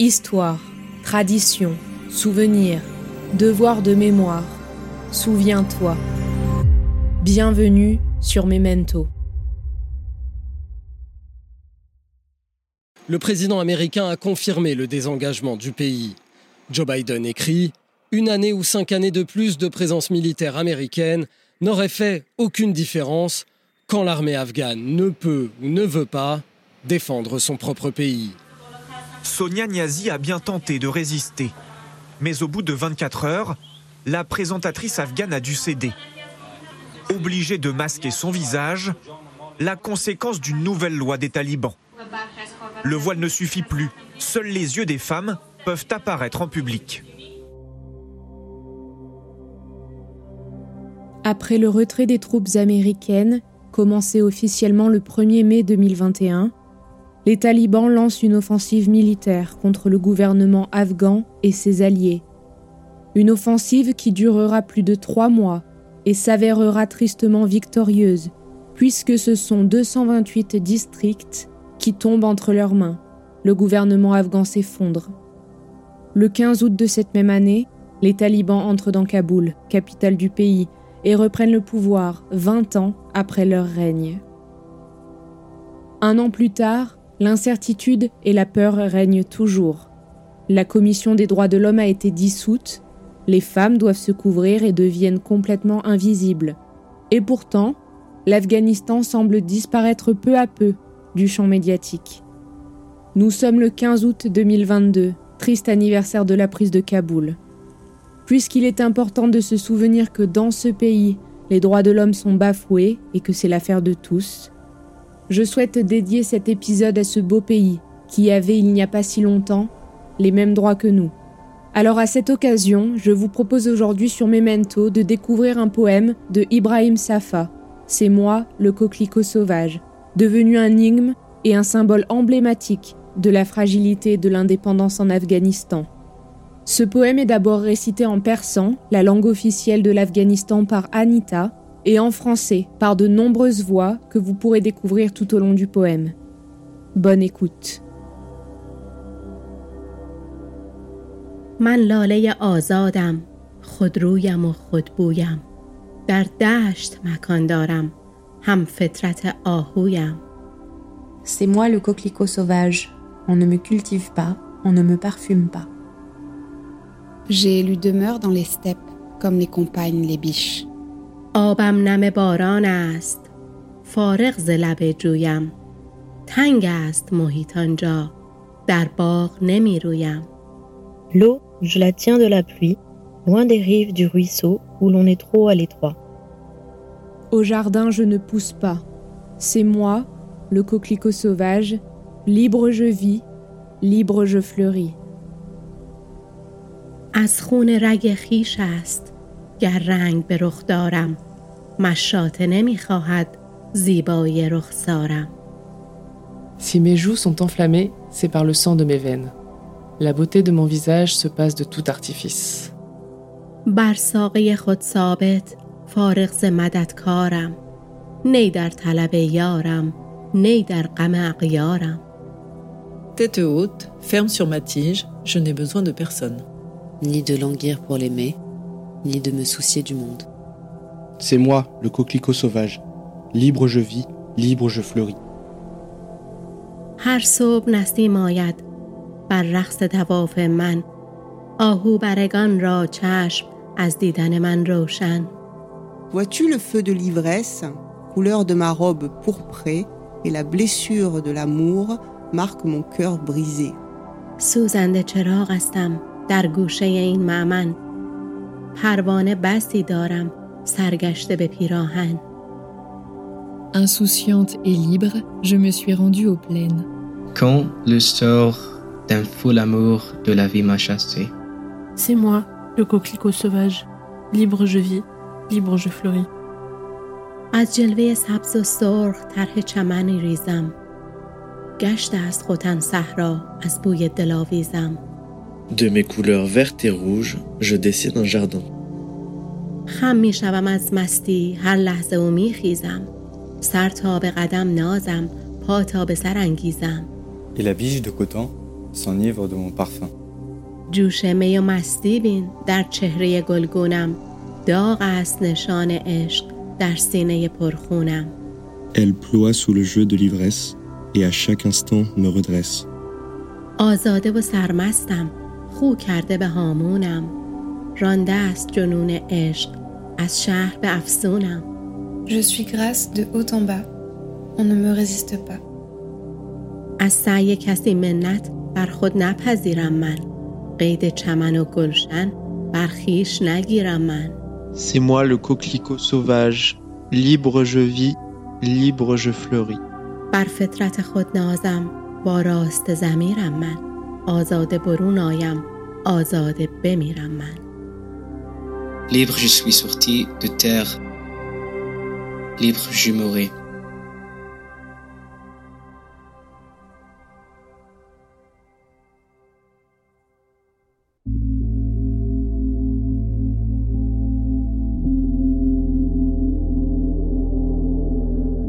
Histoire, tradition, souvenir, devoir de mémoire. Souviens-toi. Bienvenue sur Memento. Le président américain a confirmé le désengagement du pays. Joe Biden écrit Une année ou cinq années de plus de présence militaire américaine n'aurait fait aucune différence quand l'armée afghane ne peut ou ne veut pas défendre son propre pays. Sonia Niazi a bien tenté de résister. Mais au bout de 24 heures, la présentatrice afghane a dû céder. Obligée de masquer son visage, la conséquence d'une nouvelle loi des talibans. Le voile ne suffit plus. Seuls les yeux des femmes peuvent apparaître en public. Après le retrait des troupes américaines, commencé officiellement le 1er mai 2021, les talibans lancent une offensive militaire contre le gouvernement afghan et ses alliés. Une offensive qui durera plus de trois mois et s'avérera tristement victorieuse, puisque ce sont 228 districts qui tombent entre leurs mains. Le gouvernement afghan s'effondre. Le 15 août de cette même année, les talibans entrent dans Kaboul, capitale du pays, et reprennent le pouvoir 20 ans après leur règne. Un an plus tard, l'incertitude et la peur règnent toujours. La Commission des droits de l'homme a été dissoute, les femmes doivent se couvrir et deviennent complètement invisibles. Et pourtant, l'Afghanistan semble disparaître peu à peu du champ médiatique. Nous sommes le 15 août 2022, triste anniversaire de la prise de Kaboul. Puisqu'il est important de se souvenir que dans ce pays, les droits de l'homme sont bafoués et que c'est l'affaire de tous, je souhaite dédier cet épisode à ce beau pays qui avait il n'y a pas si longtemps les mêmes droits que nous. Alors à cette occasion, je vous propose aujourd'hui sur Memento de découvrir un poème de Ibrahim Safa. C'est moi, le coquelicot sauvage, devenu un énigme et un symbole emblématique de la fragilité de l'indépendance en Afghanistan. Ce poème est d'abord récité en persan, la langue officielle de l'Afghanistan par Anita, et en français par de nombreuses voix que vous pourrez découvrir tout au long du poème. Bonne écoute. من لاله آزادم خودرویم و خودبویم در دشت مکان دارم هم فطرت آهویم C'est moi le coquelicot sauvage. On ne me cultive pas, on ne me parfume pas. J'ai élu demeure dans les steppes, comme les compagnes les biches. آبم نم باران است فارغ ز لب جویم تنگ است محیط آنجا در باغ نمی رویم L'eau, je la tiens de la pluie, loin des rives du ruisseau où l'on est trop à l'étroit. Au jardin, je ne pousse pas. C'est moi, le coquelicot sauvage. Libre je vis, libre je fleuris. از خون رگ خیش است گر رنگ به رخ دارم مشاطه نمی‌خواهد زیبایی رخسارم Si mes joues sont enflammées, c'est par le sang de mes veines. La beauté de mon visage se passe de tout artifice. بر ساقه خود ثابت فارغ ز مددکارم نی در طلب یارم نی در غم اغیارم Tête haute, ferme sur ma tige, je n'ai besoin de personne. Ni de languir pour l'aimer, ni de me soucier du monde. C'est moi, le coquelicot sauvage. Libre je vis, libre je fleuris. هر صبح نسیم آید بر رقص تواف من آهو برگان را چشم از دیدن من روشن Vois-tu le feu de l'ivresse, couleur de ma robe pourprée, et la blessure de l'amour marque mon cœur brisé. سوزنده چراغ هستم در گوشه این معمن پروانه بسی دارم سرگشته به پیراهن Insouciante et libre, je me suis rendue aux plaines. Quand le sort d'un fou amour de la vie m'a chassé. C'est moi, le coquelicot sauvage. Libre je vis, libre je fleuris. از جلوه سبز و سرخ طرح چمنی ریزم گشت است خوتن صحرا از بوی دلاویزم De mes couleurs vertes et rouges, je dessine un jardin. خم می شوم از مستی هر لحظه و می خیزم سر تا به قدم نازم پا تا به سر انگیزم Et la biche de coton, s'enivre de mon parfum. جوش می و مستی بین در چهره گلگونم داغ است نشان عشق در سینه پرخونم Elle ploie sous le jeu de l'ivresse et à chaque instant me redresse. آزاده و سرمستم خو کرده به هامونم رانده است جنون عشق از شهر به افسونم Je suis grâce de haut en bas. On ne me résiste pas. از سعی کسی منت بر خود نپذیرم من قید چمن و گلشن بر خویش نگیرم من C'est moi le coquelicot sauvage. Libre je vis, libre je fleuris. بر فطرت خود نازم با راست زمیرم من آزاده برون آیم آزاده بمیرم من Libre je suis sorti de terre. Libre je mourrai.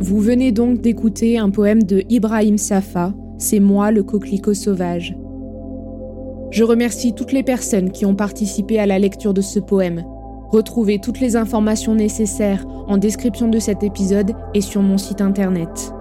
Vous venez donc d'écouter un poème de Ibrahim Safa, C'est moi le coquelicot sauvage. Je remercie toutes les personnes qui ont participé à la lecture de ce poème. Retrouvez toutes les informations nécessaires en description de cet épisode et sur mon site internet.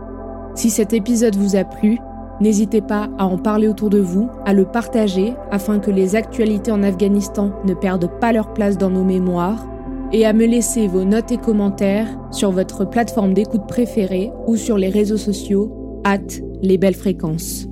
Si cet épisode vous a plu, n'hésitez pas à en parler autour de vous, à le partager afin que les actualités en Afghanistan ne perdent pas leur place dans nos mémoires et à me laisser vos notes et commentaires sur votre plateforme d'écoute préférée ou sur les réseaux sociaux, at les belles fréquences.